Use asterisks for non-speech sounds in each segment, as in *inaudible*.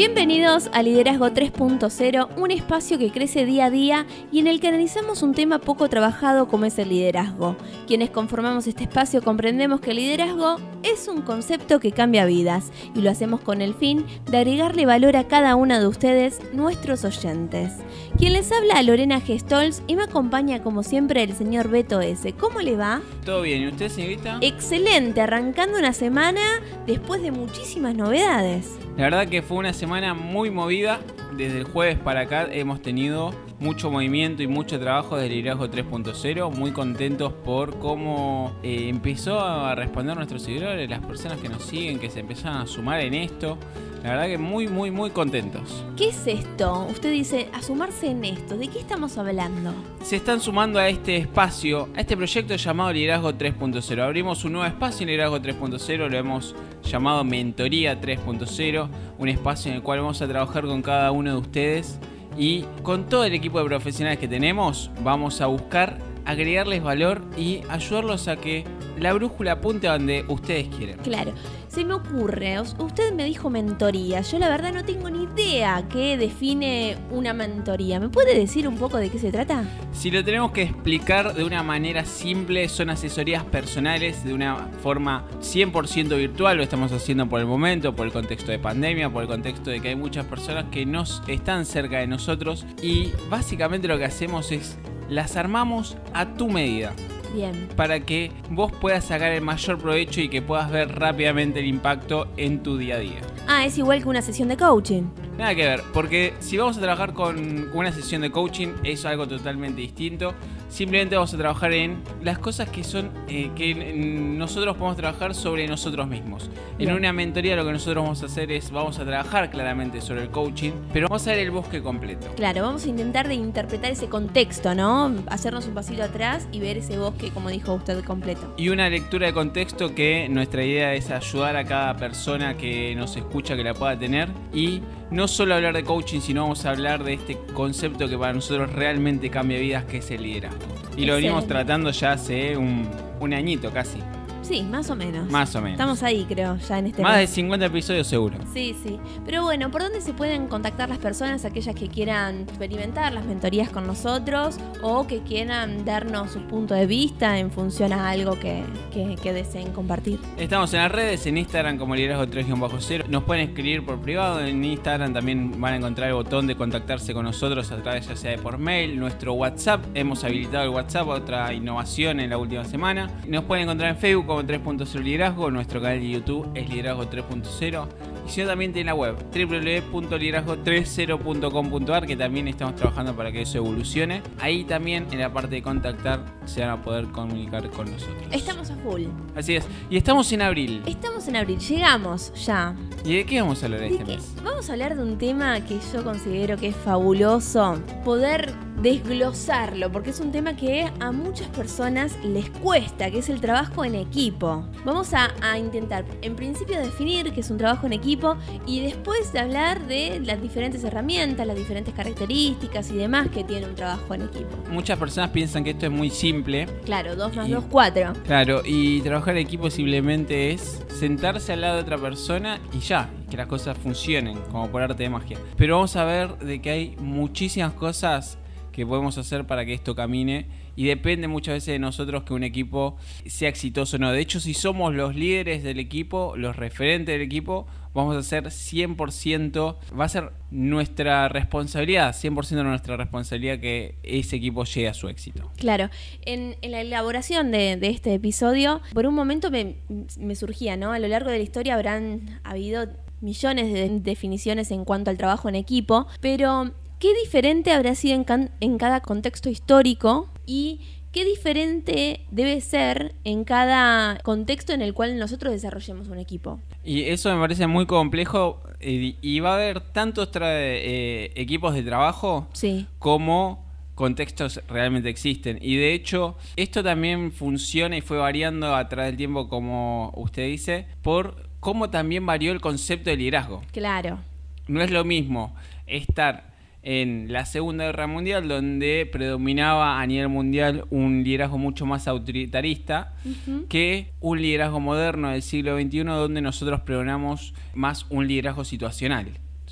Bienvenidos a Liderazgo 3.0, un espacio que crece día a día y en el que analizamos un tema poco trabajado como es el liderazgo. Quienes conformamos este espacio comprendemos que el liderazgo es un concepto que cambia vidas y lo hacemos con el fin de agregarle valor a cada una de ustedes, nuestros oyentes. Quien les habla Lorena Gestols y me acompaña como siempre el señor Beto S. ¿Cómo le va? Todo bien, ¿y usted, señorita? Excelente, arrancando una semana después de muchísimas novedades. La verdad que fue una semana muy movida. Desde el jueves para acá hemos tenido mucho movimiento y mucho trabajo del liderazgo 3.0. Muy contentos por cómo eh, empezó a responder nuestros seguidores, las personas que nos siguen, que se empezaron a sumar en esto. La verdad que muy, muy, muy contentos. ¿Qué es esto? Usted dice, a sumarse en esto. ¿De qué estamos hablando? Se están sumando a este espacio, a este proyecto llamado Liderazgo 3.0. Abrimos un nuevo espacio en Liderazgo 3.0, lo hemos llamado Mentoría 3.0, un espacio en el cual vamos a trabajar con cada uno de ustedes y con todo el equipo de profesionales que tenemos vamos a buscar agregarles valor y ayudarlos a que la brújula apunte a donde ustedes quieren. Claro, se me ocurre, usted me dijo mentoría, yo la verdad no tengo ni idea qué define una mentoría. ¿Me puede decir un poco de qué se trata? Si lo tenemos que explicar de una manera simple, son asesorías personales de una forma 100% virtual, lo estamos haciendo por el momento, por el contexto de pandemia, por el contexto de que hay muchas personas que no están cerca de nosotros y básicamente lo que hacemos es las armamos a tu medida. Bien. Para que vos puedas sacar el mayor provecho y que puedas ver rápidamente el impacto en tu día a día. Ah, es igual que una sesión de coaching. Nada que ver, porque si vamos a trabajar con una sesión de coaching es algo totalmente distinto. Simplemente vamos a trabajar en las cosas que son eh, que nosotros podemos trabajar sobre nosotros mismos. En una mentoría lo que nosotros vamos a hacer es vamos a trabajar claramente sobre el coaching, pero vamos a ver el bosque completo. Claro, vamos a intentar de interpretar ese contexto, ¿no? Hacernos un pasito atrás y ver ese bosque, como dijo usted, completo. Y una lectura de contexto que nuestra idea es ayudar a cada persona que nos escucha que la pueda tener y no solo hablar de coaching, sino vamos a hablar de este concepto que para nosotros realmente cambia vidas, que es el liderazgo. Y lo venimos tratando ya hace un, un añito casi. Sí, más o menos. Más o menos. Estamos ahí, creo, ya en este Más de 50 episodios seguro. Sí, sí. Pero bueno, ¿por dónde se pueden contactar las personas, aquellas que quieran experimentar las mentorías con nosotros o que quieran darnos su punto de vista en función a algo que, que, deseen compartir? Estamos en las redes, en Instagram como liderazgo 3-0. Nos pueden escribir por privado. En Instagram también van a encontrar el botón de contactarse con nosotros a través ya sea de por mail, nuestro WhatsApp. Hemos habilitado el WhatsApp, otra innovación en la última semana. Nos pueden encontrar en Facebook como 3.0 Liderazgo, nuestro canal de YouTube es Liderazgo 3.0 y si no también tiene la web www.liderazgo30.com.ar que también estamos trabajando para que eso evolucione. Ahí también en la parte de contactar se van a poder comunicar con nosotros. Estamos a full. Así es. Y estamos en abril. Estamos en abril, llegamos ya. ¿Y de qué vamos a hablar este mes? Vamos a hablar de un tema que yo considero que es fabuloso. Poder desglosarlo, porque es un tema que a muchas personas les cuesta, que es el trabajo en equipo. Vamos a, intentar, en principio, definir qué es un trabajo en equipo y después de hablar de las diferentes herramientas, las diferentes características y demás que tiene un trabajo en equipo. Muchas personas piensan que esto es muy simple. Claro, 2 más 2, 4. Claro, y trabajar en equipo simplemente es sentarse al lado de otra persona y ya, que las cosas funcionen, como por arte de magia. Pero vamos a ver de que hay muchísimas cosas que podemos hacer para que esto camine y depende muchas veces de nosotros que un equipo sea exitoso o no. De hecho, si somos los líderes del equipo, los referentes del equipo, vamos a ser 100%, va a ser nuestra responsabilidad, 100% de nuestra responsabilidad que ese equipo llegue a su éxito. Claro, en, la elaboración de, este episodio, por un momento me, me surgía, ¿no? A lo largo de la historia habrán habido millones de definiciones en cuanto al trabajo en equipo, pero ¿Qué diferente habrá sido en, cada contexto histórico y qué diferente debe ser en cada contexto en el cual nosotros desarrollemos un equipo? Y eso me parece muy complejo eh, y va a haber tantos eh, equipos de trabajo como contextos realmente existen. Y de hecho, esto también funciona y fue variando a través del tiempo, como usted dice, por cómo también varió el concepto de liderazgo. Claro. No es lo mismo estar en la Segunda Guerra Mundial, donde predominaba a nivel mundial un liderazgo mucho más autoritarista que un liderazgo moderno del siglo XXI, donde nosotros pregonamos más un liderazgo situacional.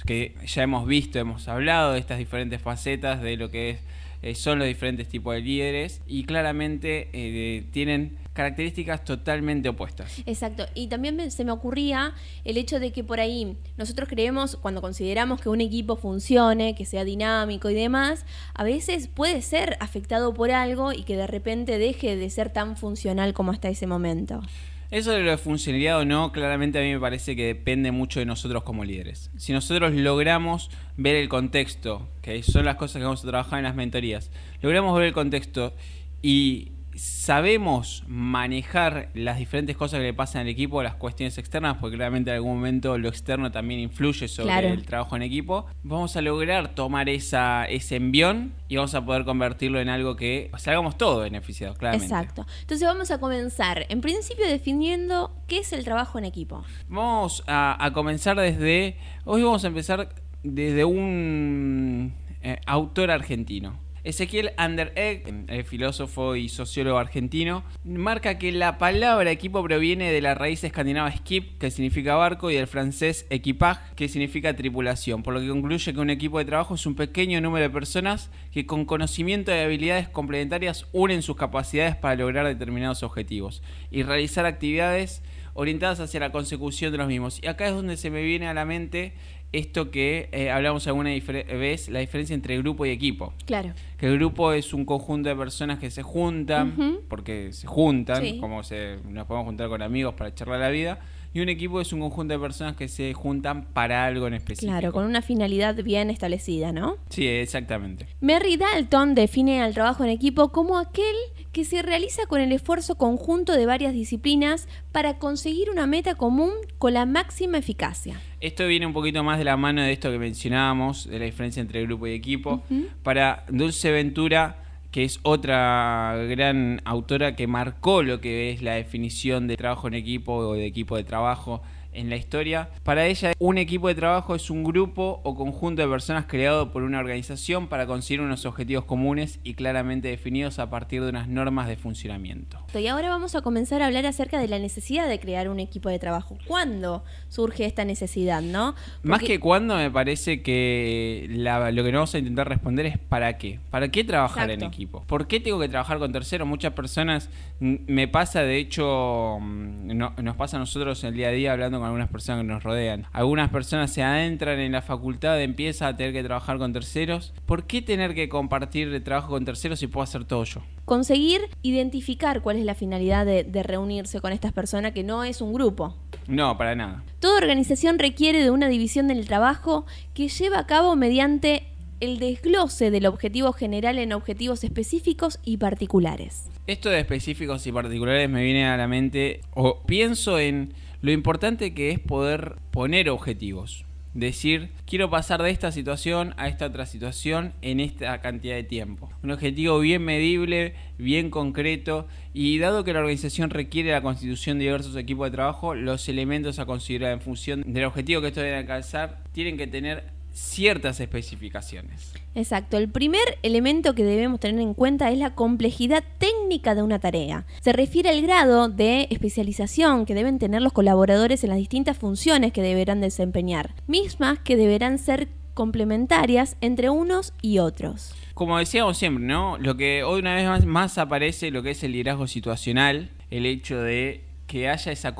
Que ya hemos visto, hemos hablado de estas diferentes facetas de lo que es eh, son los diferentes tipos de líderes y claramente eh, tienen características totalmente opuestas. Exacto, y también se me ocurría el hecho de que por ahí nosotros creemos, cuando consideramos que un equipo funcione, que sea dinámico y demás, a veces puede ser afectado por algo y que de repente deje de ser tan funcional como hasta ese momento. Eso de lo de funcionalidad o no, claramente a mí me parece que depende mucho de nosotros como líderes. Si nosotros logramos ver el contexto, que son las cosas que vamos a trabajar en las mentorías, logramos ver el contexto y sabemos manejar las diferentes cosas que le pasan al equipo, las cuestiones externas, porque claramente en algún momento lo externo también influye sobre el trabajo en equipo, vamos a lograr tomar esa, ese envión y vamos a poder convertirlo en algo que salgamos todos beneficiados, claramente. Exacto. Entonces vamos a comenzar, en principio, definiendo qué es el trabajo en equipo. Vamos a, comenzar desde, hoy vamos a empezar desde un eh, autor argentino. Ezequiel Anderegg, el filósofo y sociólogo argentino, marca que la palabra equipo proviene de la raíz escandinava skip, que significa barco, y del francés equipage, que significa tripulación, por lo que concluye que un equipo de trabajo es un pequeño número de personas que con conocimiento y habilidades complementarias unen sus capacidades para lograr determinados objetivos y realizar actividades orientadas hacia la consecución de los mismos. Y acá es donde se me viene a la mente esto que eh, hablamos alguna vez, la diferencia entre grupo y equipo. Claro. Que el grupo es un conjunto de personas que se juntan, porque se juntan, como se, nos podemos juntar con amigos para charlar la vida y un equipo es un conjunto de personas que se juntan para algo en específico. Claro, con una finalidad bien establecida, ¿no? Sí, exactamente. Merry Dalton define al trabajo en equipo como aquel que se realiza con el esfuerzo conjunto de varias disciplinas para conseguir una meta común con la máxima eficacia. Esto viene un poquito más de la mano de esto que mencionábamos, de la diferencia entre grupo y equipo. Para Dulce Ventura que es otra gran autora que marcó lo que es la definición de trabajo en equipo o de equipo de trabajo en la historia. Para ella, un equipo de trabajo es un grupo o conjunto de personas creado por una organización para conseguir unos objetivos comunes y claramente definidos a partir de unas normas de funcionamiento. Y ahora vamos a comenzar a hablar acerca de la necesidad de crear un equipo de trabajo. ¿Cuándo surge esta necesidad, no? Más que cuándo, me parece que lo que vamos a intentar responder es para qué. ¿Para qué trabajar en equipo? ¿Por qué tengo que trabajar con terceros? Muchas personas, me pasa, de hecho, nos pasa a nosotros en el día a día hablando con algunas personas que nos rodean. Algunas personas se adentran en la facultad, empiezan a tener que trabajar con terceros. ¿Por qué tener que compartir el trabajo con terceros si puedo hacer todo yo? Conseguir identificar cuál es la finalidad de, de reunirse con estas personas, que no es un grupo. No, para nada. Toda organización requiere de una división del trabajo que lleva a cabo mediante el desglose del objetivo general en objetivos específicos y particulares. Esto de específicos y particulares me viene a la mente, o pienso en lo importante que es poder poner objetivos. Decir, quiero pasar de esta situación a esta otra situación en esta cantidad de tiempo. Un objetivo bien medible, bien concreto y dado que la organización requiere la constitución de diversos equipos de trabajo, los elementos a considerar en función del objetivo que esto debe alcanzar tienen que tener ciertas especificaciones. Exacto, el primer elemento que debemos tener en cuenta es la complejidad técnica de una tarea. Se refiere al grado de especialización que deben tener los colaboradores en las distintas funciones que deberán desempeñar, mismas que deberán ser complementarias entre unos y otros. Como decíamos siempre, ¿no? Lo que hoy una vez más, más aparece lo que es el liderazgo situacional, el hecho de que haya esa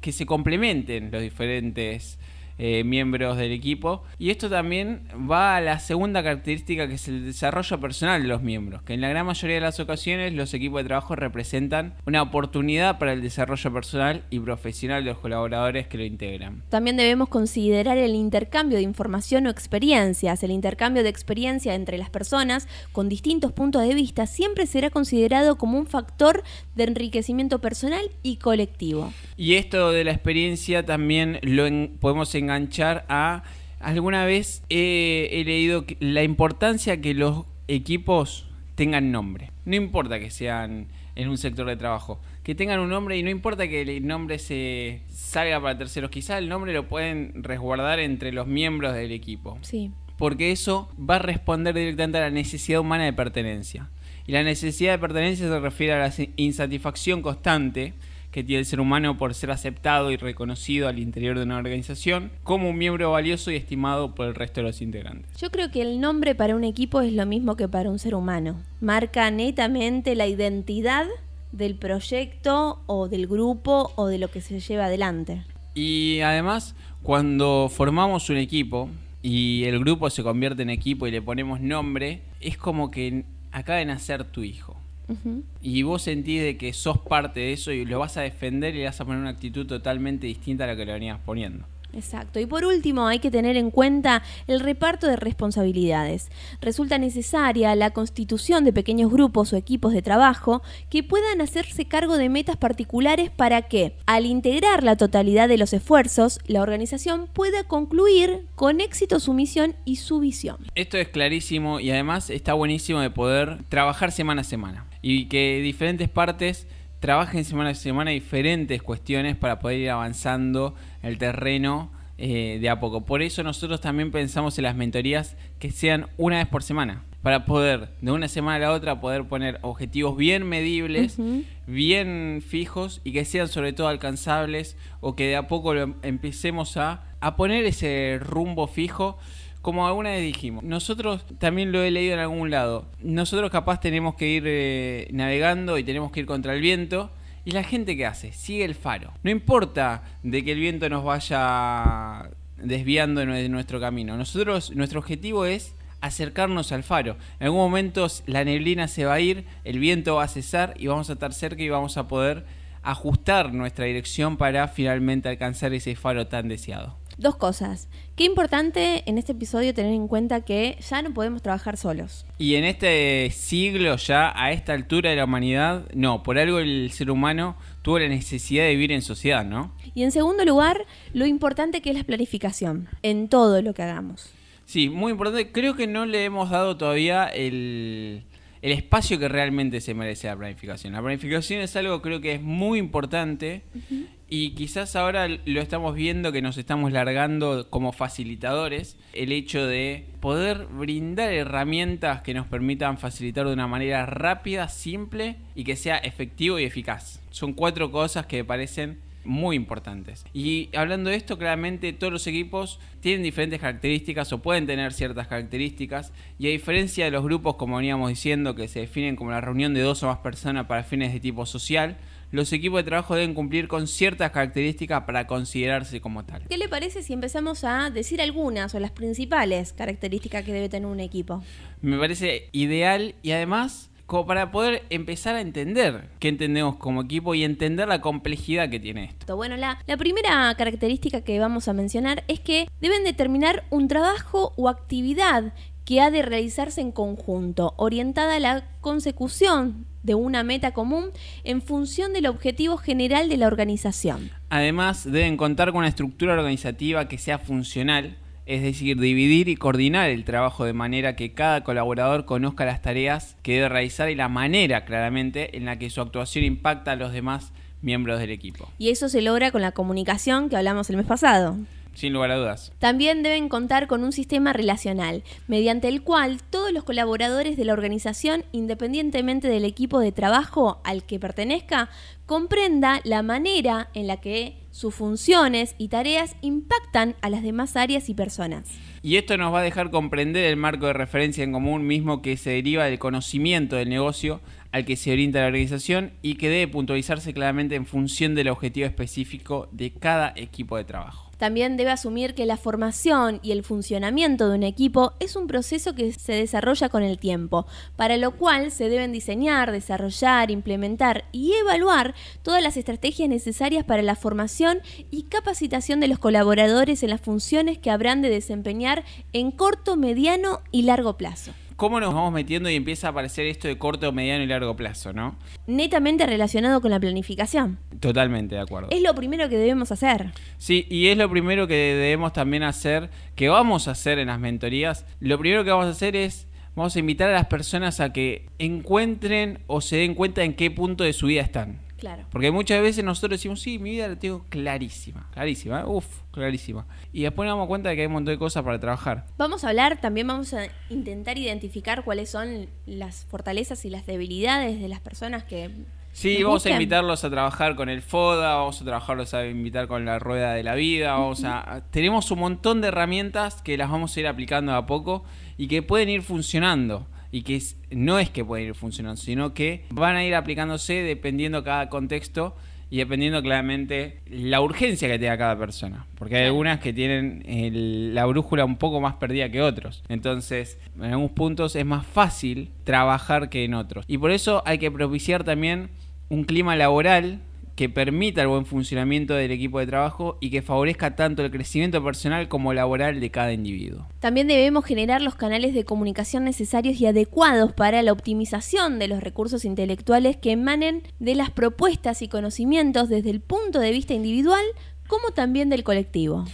que se complementen los diferentes eh, miembros del equipo. Y esto también va a la segunda característica que es el desarrollo personal de los miembros, que en la gran mayoría de las ocasiones los equipos de trabajo representan una oportunidad para el desarrollo personal y profesional de los colaboradores que lo integran. También debemos considerar el intercambio de información o experiencias. El intercambio de experiencia entre las personas con distintos puntos de vista siempre será considerado como un factor de enriquecimiento personal y colectivo. Y esto de la experiencia también lo podemos enganchar a... Alguna vez he, leído la importancia que los equipos tengan nombre. No importa que sean en un sector de trabajo. Que tengan un nombre y no importa que el nombre se salga para terceros. Quizás el nombre lo pueden resguardar entre los miembros del equipo. Sí. porque eso va a responder directamente a la necesidad humana de pertenencia. Y la necesidad de pertenencia se refiere a la insatisfacción constante que tiene el ser humano por ser aceptado y reconocido al interior de una organización como un miembro valioso y estimado por el resto de los integrantes. Yo creo que el nombre para un equipo es lo mismo que para un ser humano. Marca netamente la identidad del proyecto o del grupo o de lo que se lleva adelante. Y además, cuando formamos un equipo y el grupo se convierte en equipo y le ponemos nombre, es como que acaba de nacer tu hijo. Y vos sentís de que sos parte de eso y lo vas a defender y le vas a poner una actitud totalmente distinta a la que le venías poniendo. Exacto. Y por último, hay que tener en cuenta el reparto de responsabilidades. Resulta necesaria la constitución de pequeños grupos o equipos de trabajo que puedan hacerse cargo de metas particulares para que, al integrar la totalidad de los esfuerzos, la organización pueda concluir con éxito su misión y su visión. Esto es clarísimo y además está buenísimo de poder trabajar semana a semana y que diferentes partes trabajen semana a semana diferentes cuestiones para poder ir avanzando el terreno eh, de a poco. Por eso nosotros también pensamos en las mentorías que sean una vez por semana, para poder de una semana a la otra poder poner objetivos bien medibles, bien fijos y que sean sobre todo alcanzables o que de a poco empecemos a, a poner ese rumbo fijo como alguna vez dijimos, nosotros también lo he leído en algún lado, nosotros capaz tenemos que ir eh, navegando y tenemos que ir contra el viento. ¿Y la gente qué hace? Sigue el faro. No importa de que el viento nos vaya desviando de nuestro camino. Nosotros, nuestro objetivo es acercarnos al faro. En algún momento la neblina se va a ir, el viento va a cesar y vamos a estar cerca y vamos a poder ajustar nuestra dirección para finalmente alcanzar ese faro tan deseado. Dos cosas. Qué importante en este episodio tener en cuenta que ya no podemos trabajar solos. Y en este siglo, ya a esta altura de la humanidad, no, por algo el ser humano tuvo la necesidad de vivir en sociedad, ¿no? Y en segundo lugar, lo importante que es la planificación en todo lo que hagamos. Sí, muy importante. Creo que no le hemos dado todavía el, el espacio que realmente se merece la planificación. La planificación es algo creo que es muy importante y quizás ahora lo estamos viendo que nos estamos largando como facilitadores, el hecho de poder brindar herramientas que nos permitan facilitar de una manera rápida, simple y que sea efectivo y eficaz. Son cuatro cosas que me parecen muy importantes. Y hablando de esto, claramente todos los equipos tienen diferentes características o pueden tener ciertas características y a diferencia de los grupos, como veníamos diciendo, que se definen como la reunión de dos o más personas para fines de tipo social, los equipos de trabajo deben cumplir con ciertas características para considerarse como tal. ¿Qué le parece si empezamos a decir algunas o las principales características que debe tener un equipo? Me parece ideal y además como para poder empezar a entender qué entendemos como equipo y entender la complejidad que tiene esto. Bueno, la, la primera característica que vamos a mencionar es que deben determinar un trabajo o actividad que ha de realizarse en conjunto, orientada a la consecución de una meta común en función del objetivo general de la organización. Además, deben contar con una estructura organizativa que sea funcional, es decir, dividir y coordinar el trabajo de manera que cada colaborador conozca las tareas que debe realizar y la manera, claramente, en la que su actuación impacta a los demás miembros del equipo. Y eso se logra con la comunicación que hablamos el mes pasado. Sin lugar a dudas. También deben contar con un sistema relacional, mediante el cual todos los colaboradores de la organización, independientemente del equipo de trabajo al que pertenezca, comprenda la manera en la que sus funciones y tareas impactan a las demás áreas y personas. Y esto nos va a dejar comprender el marco de referencia en común mismo que se deriva del conocimiento del negocio al que se orienta la organización y que debe puntualizarse claramente en función del objetivo específico de cada equipo de trabajo. También debe asumir que la formación y el funcionamiento de un equipo es un proceso que se desarrolla con el tiempo, para lo cual se deben diseñar, desarrollar, implementar y evaluar todas las estrategias necesarias para la formación y capacitación de los colaboradores en las funciones que habrán de desempeñar en corto, mediano y largo plazo cómo nos vamos metiendo y empieza a aparecer esto de corto, mediano y largo plazo, ¿no? Netamente relacionado con la planificación. Totalmente de acuerdo. Es lo primero que debemos hacer. Sí, y es lo primero que debemos también hacer, que vamos a hacer en las mentorías. Lo primero que vamos a hacer es vamos a invitar a las personas a que encuentren o se den cuenta en qué punto de su vida están. Claro. Porque muchas veces nosotros decimos, sí, mi vida la tengo clarísima, clarísima, ¿eh? uff, clarísima. Y después nos damos cuenta de que hay un montón de cosas para trabajar. Vamos a hablar, también vamos a intentar identificar cuáles son las fortalezas y las debilidades de las personas que... Sí, vamos busquen. a invitarlos a trabajar con el FODA, vamos a trabajarlos a invitar con la rueda de la vida, vamos a... Tenemos un montón de herramientas que las vamos a ir aplicando a poco y que pueden ir funcionando. Y que es- no es que pueden ir funcionando, sino que van a ir aplicándose dependiendo cada contexto y dependiendo claramente la urgencia que tenga cada persona. Porque hay algunas que tienen el- la brújula un poco más perdida que otros. Entonces, en algunos puntos es más fácil trabajar que en otros. Y por eso hay que propiciar también un clima laboral que permita el buen funcionamiento del equipo de trabajo y que favorezca tanto el crecimiento personal como laboral de cada individuo. También debemos generar los canales de comunicación necesarios y adecuados para la optimización de los recursos intelectuales que emanen de las propuestas y conocimientos desde el punto de vista individual como también del colectivo.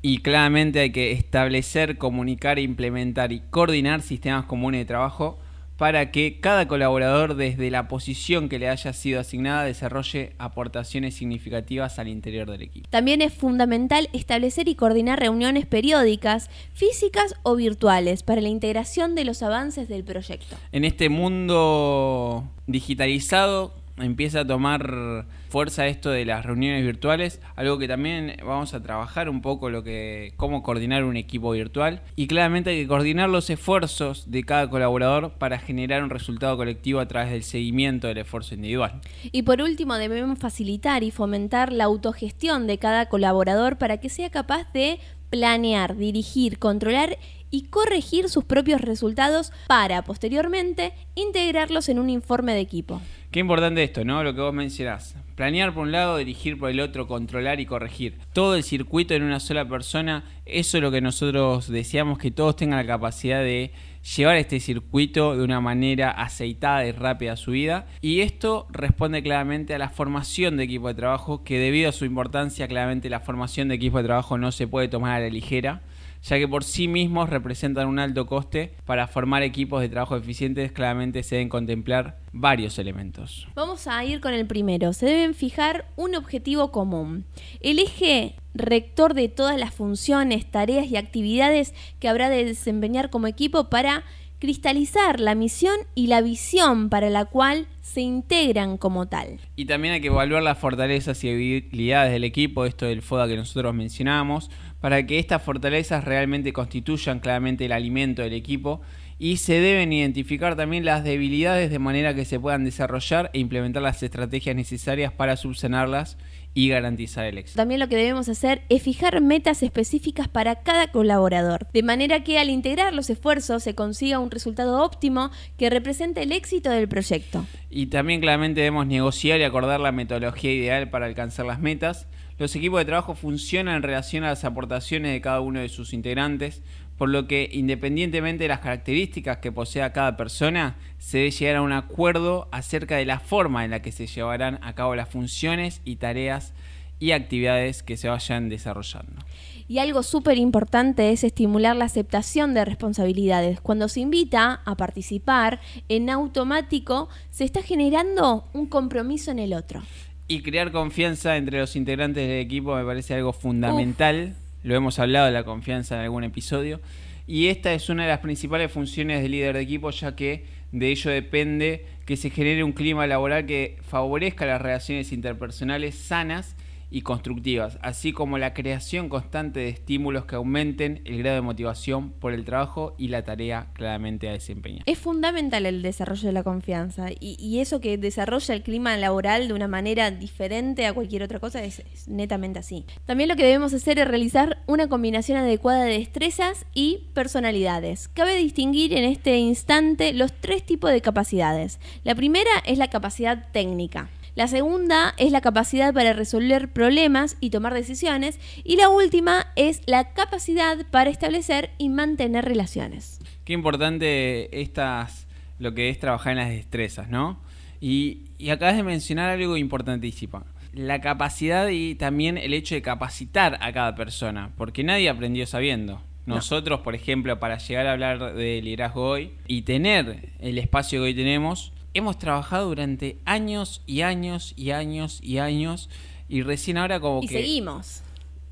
Y claramente hay que establecer, comunicar, implementar y coordinar sistemas comunes de trabajo para que cada colaborador desde la posición que le haya sido asignada desarrolle aportaciones significativas al interior del equipo. También es fundamental establecer y coordinar reuniones periódicas, físicas o virtuales, para la integración de los avances del proyecto. En este mundo digitalizado empieza a tomar fuerza esto de las reuniones virtuales, algo que también vamos a trabajar un poco lo que cómo coordinar un equipo virtual y claramente hay que coordinar los esfuerzos de cada colaborador para generar un resultado colectivo a través del seguimiento del esfuerzo individual. Y por último, debemos facilitar y fomentar la autogestión de cada colaborador para que sea capaz de planear, dirigir, controlar y corregir sus propios resultados para, posteriormente, integrarlos en un informe de equipo. Qué importante esto, ¿no? Lo que vos mencionás. Planear por un lado, dirigir por el otro, controlar y corregir. Todo el circuito en una sola persona, eso es lo que nosotros deseamos, que todos tengan la capacidad de llevar este circuito de una manera aceitada y rápida a su vida. Y esto responde claramente a la formación de equipo de trabajo, que debido a su importancia, claramente la formación de equipo de trabajo no se puede tomar a la ligera ya que por sí mismos representan un alto coste, para formar equipos de trabajo eficientes claramente se deben contemplar varios elementos. Vamos a ir con el primero. Se deben fijar un objetivo común. El eje rector de todas las funciones, tareas y actividades que habrá de desempeñar como equipo para cristalizar la misión y la visión para la cual se integran como tal. Y también hay que evaluar las fortalezas y habilidades del equipo, esto del FODA que nosotros mencionamos, para que estas fortalezas realmente constituyan claramente el alimento del equipo y se deben identificar también las debilidades de manera que se puedan desarrollar e implementar las estrategias necesarias para subsanarlas y garantizar el éxito. También lo que debemos hacer es fijar metas específicas para cada colaborador, de manera que al integrar los esfuerzos se consiga un resultado óptimo que represente el éxito del proyecto. Y también claramente debemos negociar y acordar la metodología ideal para alcanzar las metas. Los equipos de trabajo funcionan en relación a las aportaciones de cada uno de sus integrantes, por lo que independientemente de las características que posea cada persona, se debe llegar a un acuerdo acerca de la forma en la que se llevarán a cabo las funciones y tareas y actividades que se vayan desarrollando. Y algo súper importante es estimular la aceptación de responsabilidades. Cuando se invita a participar, en automático se está generando un compromiso en el otro. Y crear confianza entre los integrantes del equipo me parece algo fundamental. Lo hemos hablado de la confianza en algún episodio. Y esta es una de las principales funciones del líder de equipo, ya que de ello depende que se genere un clima laboral que favorezca las relaciones interpersonales sanas y constructivas, así como la creación constante de estímulos que aumenten el grado de motivación por el trabajo y la tarea claramente a desempeñar. Es fundamental el desarrollo de la confianza y, eso que desarrolla el clima laboral de una manera diferente a cualquier otra cosa es netamente así. También lo que debemos hacer es realizar una combinación adecuada de destrezas y personalidades. Cabe distinguir en este instante los tres tipos de capacidades. La primera es la capacidad técnica. La segunda es la capacidad para resolver problemas y tomar decisiones. Y la última es la capacidad para establecer y mantener relaciones. Qué importante estas, lo que es trabajar en las destrezas, ¿no? Y, y acabas de mencionar algo importantísimo. La capacidad y también el hecho de capacitar a cada persona, porque nadie aprendió sabiendo. Nosotros, por ejemplo, para llegar a hablar de liderazgo hoy y tener el espacio que hoy tenemos, hemos trabajado durante años y años y años y años y recién ahora como y que... seguimos.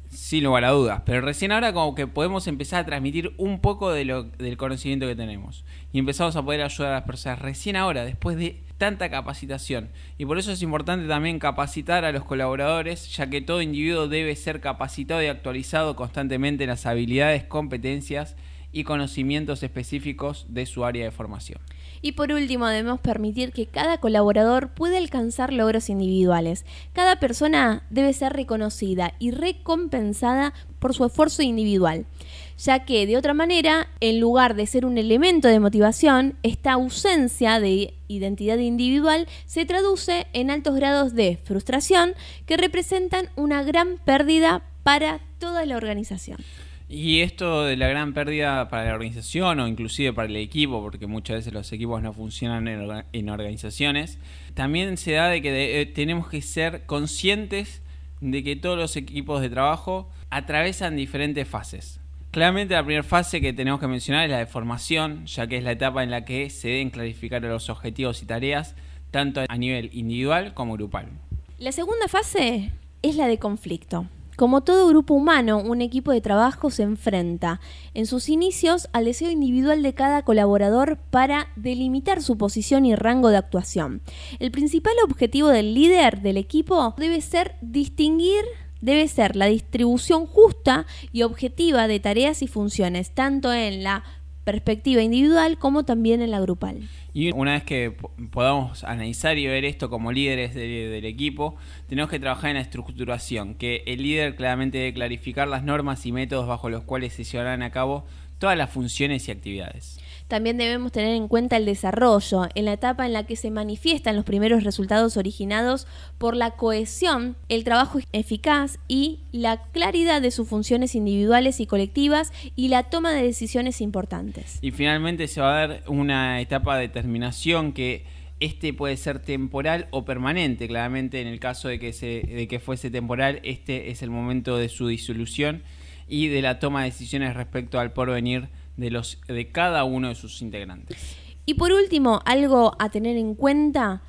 Sin lugar a dudas, pero recién ahora como que podemos empezar a transmitir un poco de lo, del conocimiento que tenemos. Y empezamos a poder ayudar a las personas recién ahora, después de tanta capacitación. Y por eso es importante también capacitar a los colaboradores, ya que todo individuo debe ser capacitado y actualizado constantemente en las habilidades, competencias y conocimientos específicos de su área de formación. Y por último, debemos permitir que cada colaborador pueda alcanzar logros individuales. Cada persona debe ser reconocida y recompensada por su esfuerzo individual, ya que de otra manera, en lugar de ser un elemento de motivación, esta ausencia de identidad individual se traduce en altos grados de frustración que representan una gran pérdida para toda la organización. Y esto de la gran pérdida para la organización o inclusive para el equipo, porque muchas veces los equipos no funcionan en, organizaciones, también se da de que eh, tenemos que ser conscientes de que todos los equipos de trabajo atravesan diferentes fases. Claramente la primera fase que tenemos que mencionar es la de formación, ya que es la etapa en la que se deben clarificar los objetivos y tareas, tanto a nivel individual como grupal. La segunda fase es la de conflicto. Como todo grupo humano, un equipo de trabajo se enfrenta en sus inicios al deseo individual de cada colaborador para delimitar su posición y rango de actuación. El principal objetivo del líder del equipo debe ser distinguir debe ser la distribución justa y objetiva de tareas y funciones, tanto en la perspectiva individual como también en la grupal. Y una vez que podamos analizar y ver esto como líderes del equipo, tenemos que trabajar en la estructuración, que el líder claramente debe clarificar las normas y métodos bajo los cuales se llevarán a cabo todas las funciones y actividades. También debemos tener en cuenta el desarrollo, en la etapa en la que se manifiestan los primeros resultados originados por la cohesión, el trabajo eficaz y la claridad de sus funciones individuales y colectivas y la toma de decisiones importantes. Y finalmente se va a dar una etapa de terminación que este puede ser temporal o permanente. Claramente, en el caso de que, se, de que fuese temporal, este es el momento de su disolución y de la toma de decisiones respecto al porvenir de, los, de cada uno de sus integrantes. Y por último, algo a tener en cuenta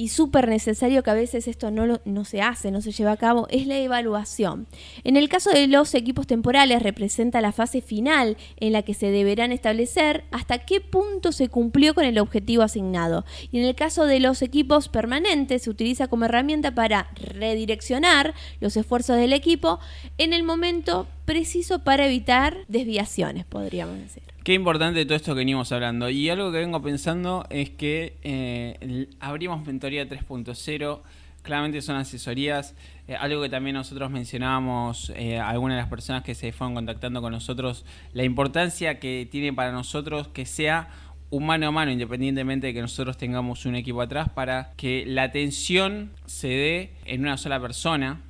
y súper necesario que a veces esto no, no se hace, no se lleva a cabo, es la evaluación. En el caso de los equipos temporales representa la fase final en la que se deberán establecer hasta qué punto se cumplió con el objetivo asignado. Y en el caso de los equipos permanentes se utiliza como herramienta para redireccionar los esfuerzos del equipo en el momento preciso para evitar desviaciones, podríamos decir. Qué importante todo esto que venimos hablando. Y algo que vengo pensando es que eh, abrimos Mentoría 3.0. Claramente son asesorías. Eh, algo que también nosotros mencionábamos, eh, algunas de las personas que se fueron contactando con nosotros, la importancia que tiene para nosotros que sea un mano a mano, independientemente de que nosotros tengamos un equipo atrás, para que la atención se dé en una sola persona,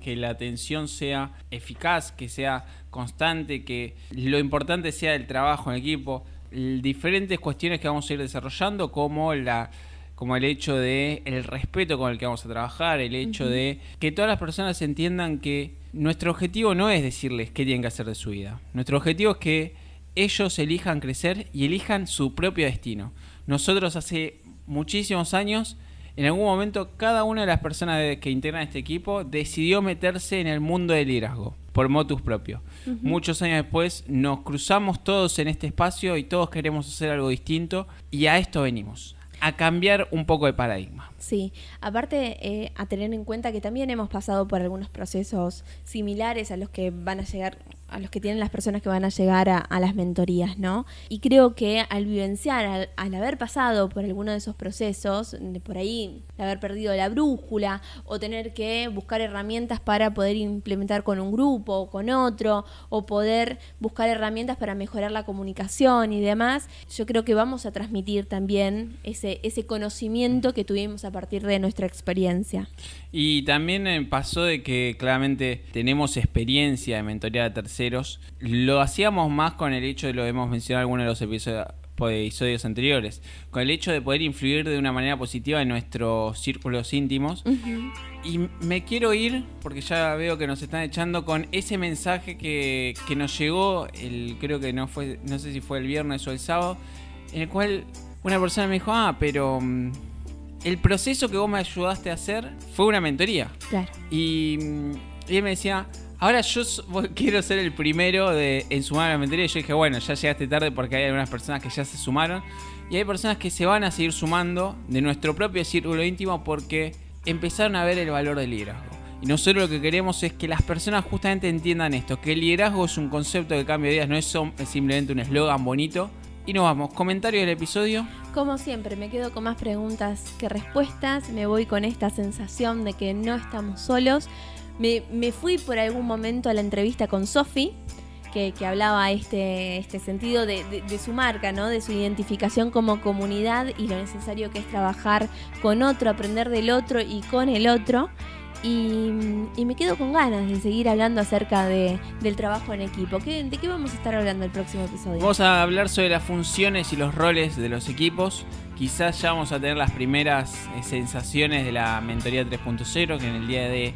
que la atención sea eficaz, que sea constante, que lo importante sea el trabajo en equipo, diferentes cuestiones que vamos a ir desarrollando como la como el hecho de el respeto con el que vamos a trabajar, el hecho de que todas las personas entiendan que nuestro objetivo no es decirles qué tienen que hacer de su vida. Nuestro objetivo es que ellos elijan crecer y elijan su propio destino. Nosotros hace muchísimos años en algún momento cada una de las personas que integran este equipo decidió meterse en el mundo del liderazgo por motus propio. Muchos años después nos cruzamos todos en este espacio y todos queremos hacer algo distinto y a esto venimos, a cambiar un poco de paradigma. Sí, aparte eh, a tener en cuenta que también hemos pasado por algunos procesos similares a los que van a llegar a los que tienen las personas que van a llegar a, las mentorías, ¿no? Y creo que al vivenciar, al, haber pasado por alguno de esos procesos, por ahí de haber perdido la brújula o tener que buscar herramientas para poder implementar con un grupo o con otro, o poder buscar herramientas para mejorar la comunicación y demás, yo creo que vamos a transmitir también ese conocimiento que tuvimos a partir de nuestra experiencia. Y también eh, pasó de que claramente tenemos experiencia de mentoría de terceros. Lo hacíamos más con el hecho de lo hemos mencionado en algunos de los episodios, anteriores, con el hecho de poder influir de una manera positiva en nuestros círculos íntimos. Y me quiero ir, porque ya veo que nos están echando, con ese mensaje que, que nos llegó, el, creo que no fue, no sé si fue el viernes o el sábado, en el cual una persona me dijo, ah, pero mm, el proceso que vos me ayudaste a hacer fue una mentoría. Claro. Y, y él me decía, ahora yo *laughs* quiero ser el primero de, en sumar a la mentoría. Y yo dije, bueno, ya llegaste tarde porque hay algunas personas que ya se sumaron. Y hay personas que se van a seguir sumando de nuestro propio círculo íntimo porque empezaron a ver el valor del liderazgo. Y nosotros lo que queremos es que las personas justamente entiendan esto, que el liderazgo es un concepto que cambia vidas, no es som- es simplemente un eslogan bonito. Y nos vamos, comentario del episodio. Como siempre, me quedo con más preguntas que respuestas. Me voy con esta sensación de que no estamos solos. Me, me fui por algún momento a la entrevista con Sofi, que, que hablaba este, este sentido de, de- su marca, ¿no? de su identificación como comunidad y lo necesario que es trabajar con otro, aprender del otro y con el otro. Y, y me quedo con ganas de seguir hablando acerca de, del trabajo en equipo. ¿Qué- ¿De qué vamos a estar hablando el próximo episodio? Vamos a hablar sobre las funciones y los roles de los equipos. Quizás ya vamos a tener las primeras eh, sensaciones de la mentoría 3.0, que en el día de,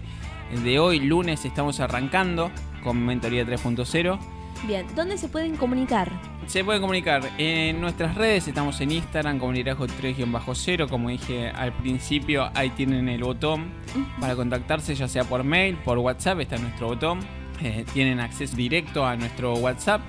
de hoy, lunes, estamos arrancando con mentoría 3.0. Bien, ¿dónde se pueden comunicar? Se pueden comunicar en nuestras redes, estamos en Instagram como liderazgo 3-0, como dije al principio, ahí tienen el botón para contactarse, ya sea por mail, por WhatsApp, está nuestro botón. Eh, tienen acceso directo a nuestro WhatsApp.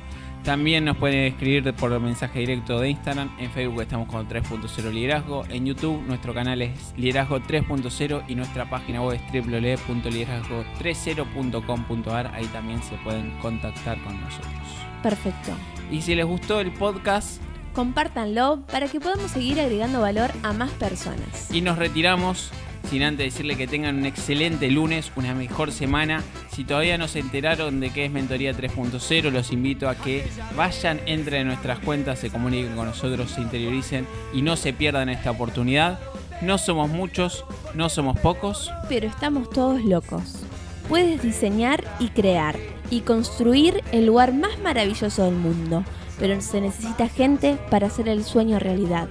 También nos pueden escribir por mensaje directo de Instagram. En Facebook estamos con 3.0 Liderazgo. En YouTube nuestro canal es Liderazgo 3.0 y nuestra página web es www.liderazgo30.com.ar. Ahí también se pueden contactar con nosotros. Perfecto. Y si les gustó el podcast Compártanlo para que podamos seguir agregando valor a más personas. y nos retiramos, sin antes decirle que tengan un excelente lunes, una mejor semana. Si todavía no se enteraron de qué es Mentoría 3.0, los invito a que vayan, entren en nuestras cuentas, se comuniquen con nosotros, se interioricen y no se pierdan esta oportunidad. No somos muchos, no somos pocos. Pero estamos todos locos. Puedes diseñar y crear y construir el lugar más maravilloso del mundo, pero se necesita gente para hacer el sueño realidad.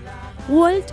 Walt